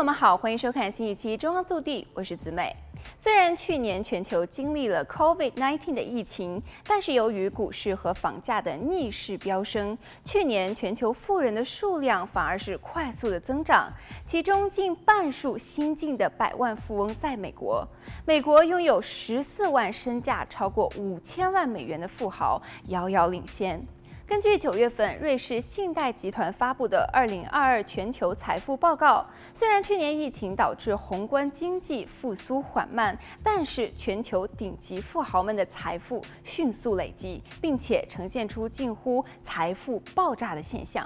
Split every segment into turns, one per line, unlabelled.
友们好，欢迎收看新一期《中央速递》，我是子美。虽然去年全球经历了 COVID-19 的疫情，但是由于股市和房价的逆势飙升，去年全球富人的数量反而是快速的增长。其中近半数新晋的百万富翁在美国，美国拥有十四万身价超过五千万美元的富豪遥遥领先。根据九月份瑞士信贷集团发布的二零二二全球财富报告，虽然去年疫情导致宏观经济复苏缓慢，但是全球顶级富豪们的财富迅速累积，并且呈现出近乎财富爆炸的现象。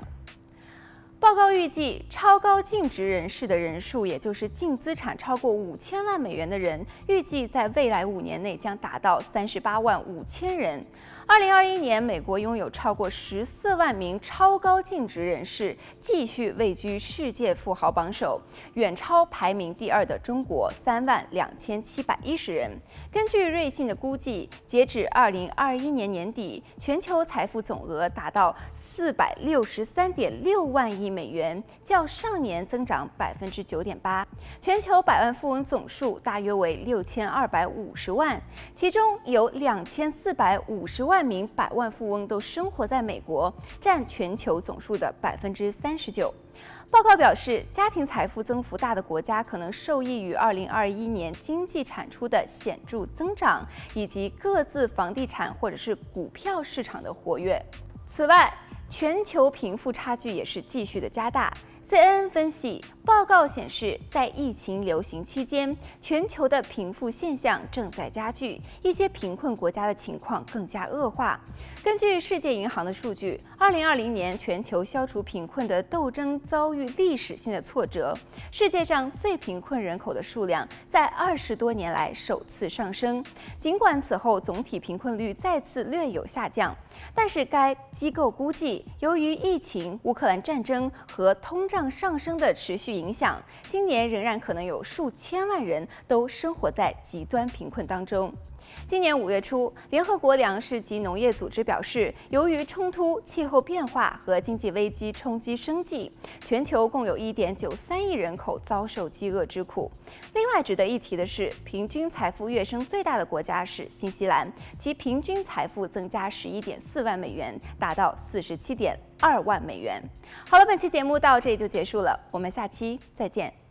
报告预计，超高净值人士的人数，也就是净资产超过五千万美元的人，预计在未来五年内将达到三十八万五千人。二零二一年，美国拥有超过十四万名超高净值人士，继续位居世界富豪榜首，远超排名第二的中国三万两千七百一十人。根据瑞信的估计，截止二零二一年年底，全球财富总额达到四百六十三点六万亿美元，较上年增长百分之九点八。全球百万富翁总数大约为六千二百五十万，其中有两千四百五十万。名百万富翁都生活在美国，占全球总数的百分之三十九。报告表示，家庭财富增幅大的国家可能受益于二零二一年经济产出的显著增长，以及各自房地产或者是股票市场的活跃。此外，全球贫富差距也是继续的加大。CNN 分析报告显示，在疫情流行期间，全球的贫富现象正在加剧，一些贫困国家的情况更加恶化。根据世界银行的数据，2020年全球消除贫困的斗争遭遇历史性的挫折，世界上最贫困人口的数量在二十多年来首次上升。尽管此后总体贫困率再次略有下降，但是该机构估计，由于疫情、乌克兰战争和通上升的持续影响，今年仍然可能有数千万人都生活在极端贫困当中。今年五月初，联合国粮食及农业组织表示，由于冲突、气候变化和经济危机冲击生计，全球共有一点九三亿人口遭受饥饿之苦。另外，值得一提的是，平均财富跃升最大的国家是新西兰，其平均财富增加十一点四万美元，达到四十七点二万美元。好了，本期节目到这里就结束了，我们下期再见。